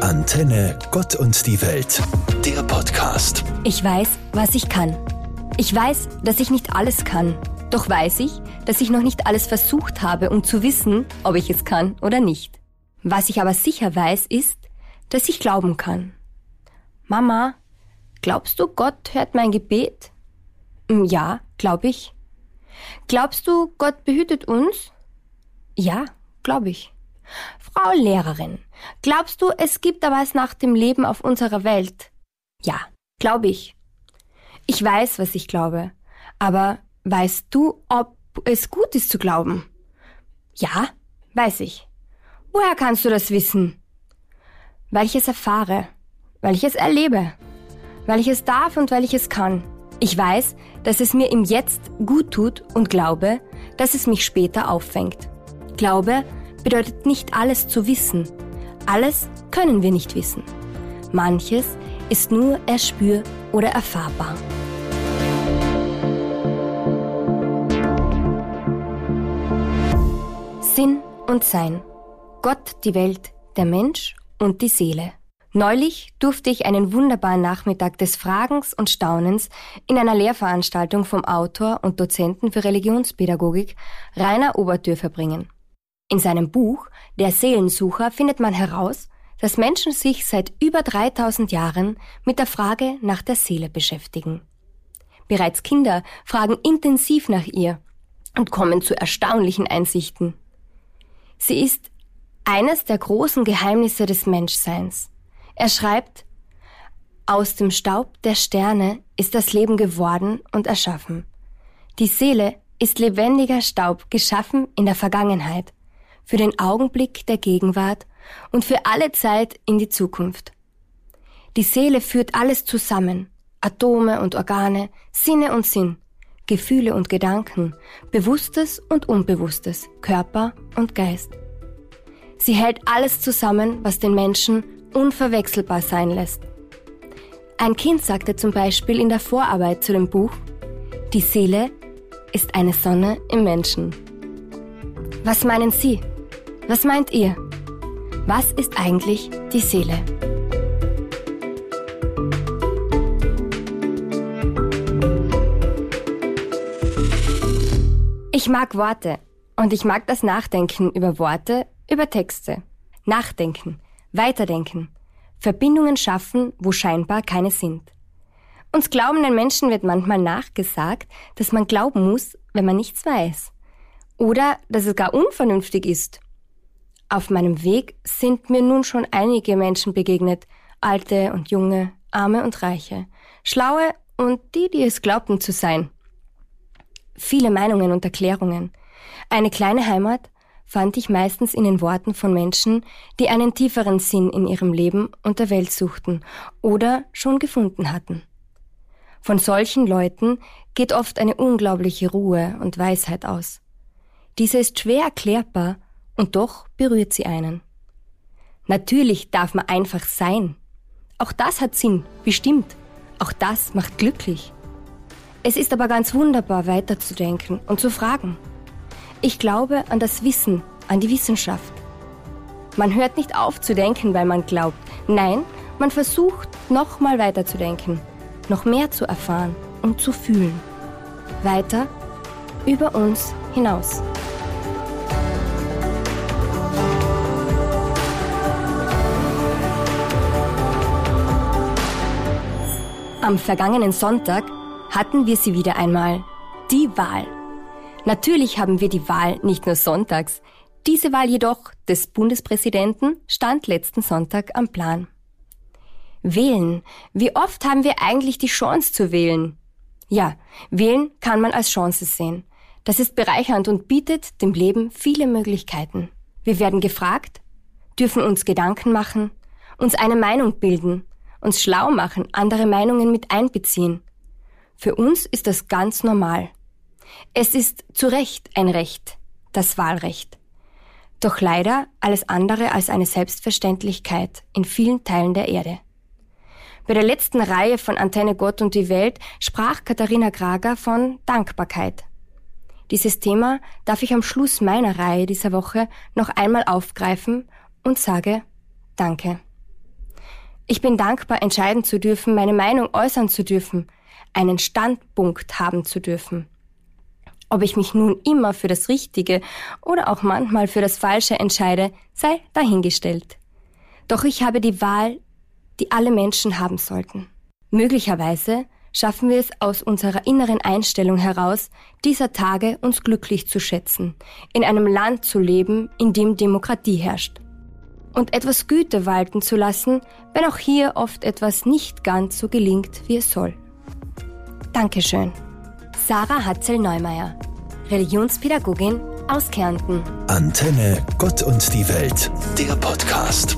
Antenne Gott und die Welt, der Podcast. Ich weiß, was ich kann. Ich weiß, dass ich nicht alles kann. Doch weiß ich, dass ich noch nicht alles versucht habe, um zu wissen, ob ich es kann oder nicht. Was ich aber sicher weiß, ist, dass ich glauben kann. Mama, glaubst du, Gott hört mein Gebet? Hm, ja, glaube ich. Glaubst du, Gott behütet uns? Ja, glaube ich. Frau Lehrerin, glaubst du, es gibt aber was nach dem Leben auf unserer Welt? Ja, glaube ich. Ich weiß, was ich glaube. Aber weißt du, ob es gut ist zu glauben? Ja, weiß ich. Woher kannst du das wissen? Weil ich es erfahre, weil ich es erlebe, weil ich es darf und weil ich es kann. Ich weiß, dass es mir im Jetzt gut tut und glaube, dass es mich später auffängt. Glaube bedeutet nicht alles zu wissen. Alles können wir nicht wissen. Manches ist nur erspür- oder erfahrbar. Sinn und Sein. Gott, die Welt, der Mensch und die Seele. Neulich durfte ich einen wunderbaren Nachmittag des Fragens und Staunens in einer Lehrveranstaltung vom Autor und Dozenten für Religionspädagogik Rainer Obertür verbringen. In seinem Buch Der Seelensucher findet man heraus, dass Menschen sich seit über 3000 Jahren mit der Frage nach der Seele beschäftigen. Bereits Kinder fragen intensiv nach ihr und kommen zu erstaunlichen Einsichten. Sie ist eines der großen Geheimnisse des Menschseins. Er schreibt, aus dem Staub der Sterne ist das Leben geworden und erschaffen. Die Seele ist lebendiger Staub, geschaffen in der Vergangenheit, für den Augenblick der Gegenwart und für alle Zeit in die Zukunft. Die Seele führt alles zusammen, Atome und Organe, Sinne und Sinn, Gefühle und Gedanken, Bewusstes und Unbewusstes, Körper und Geist. Sie hält alles zusammen, was den Menschen unverwechselbar sein lässt. Ein Kind sagte zum Beispiel in der Vorarbeit zu dem Buch, die Seele ist eine Sonne im Menschen. Was meinen Sie? Was meint ihr? Was ist eigentlich die Seele? Ich mag Worte und ich mag das Nachdenken über Worte, über Texte. Nachdenken, weiterdenken, Verbindungen schaffen, wo scheinbar keine sind. Uns glaubenden Menschen wird manchmal nachgesagt, dass man glauben muss, wenn man nichts weiß. Oder dass es gar unvernünftig ist. Auf meinem Weg sind mir nun schon einige Menschen begegnet, alte und junge, arme und reiche, schlaue und die, die es glaubten zu sein. Viele Meinungen und Erklärungen. Eine kleine Heimat, fand ich meistens in den Worten von Menschen, die einen tieferen Sinn in ihrem Leben und der Welt suchten oder schon gefunden hatten. Von solchen Leuten geht oft eine unglaubliche Ruhe und Weisheit aus. Diese ist schwer erklärbar und doch berührt sie einen. Natürlich darf man einfach sein. Auch das hat Sinn, bestimmt. Auch das macht glücklich. Es ist aber ganz wunderbar weiterzudenken und zu fragen. Ich glaube an das Wissen, an die Wissenschaft. Man hört nicht auf zu denken, weil man glaubt. Nein, man versucht nochmal weiterzudenken, noch mehr zu erfahren und zu fühlen. Weiter über uns hinaus. Am vergangenen Sonntag hatten wir sie wieder einmal, die Wahl. Natürlich haben wir die Wahl nicht nur sonntags. Diese Wahl jedoch des Bundespräsidenten stand letzten Sonntag am Plan. Wählen. Wie oft haben wir eigentlich die Chance zu wählen? Ja, wählen kann man als Chance sehen. Das ist bereichernd und bietet dem Leben viele Möglichkeiten. Wir werden gefragt, dürfen uns Gedanken machen, uns eine Meinung bilden, uns schlau machen, andere Meinungen mit einbeziehen. Für uns ist das ganz normal. Es ist zu Recht ein Recht, das Wahlrecht. Doch leider alles andere als eine Selbstverständlichkeit in vielen Teilen der Erde. Bei der letzten Reihe von Antenne Gott und die Welt sprach Katharina Krager von Dankbarkeit. Dieses Thema darf ich am Schluss meiner Reihe dieser Woche noch einmal aufgreifen und sage Danke. Ich bin dankbar, entscheiden zu dürfen, meine Meinung äußern zu dürfen, einen Standpunkt haben zu dürfen. Ob ich mich nun immer für das Richtige oder auch manchmal für das Falsche entscheide, sei dahingestellt. Doch ich habe die Wahl, die alle Menschen haben sollten. Möglicherweise schaffen wir es aus unserer inneren Einstellung heraus, dieser Tage uns glücklich zu schätzen, in einem Land zu leben, in dem Demokratie herrscht. Und etwas Güte walten zu lassen, wenn auch hier oft etwas nicht ganz so gelingt, wie es soll. Dankeschön. Sarah Hatzel-Neumeier, Religionspädagogin aus Kärnten. Antenne Gott und die Welt, der Podcast.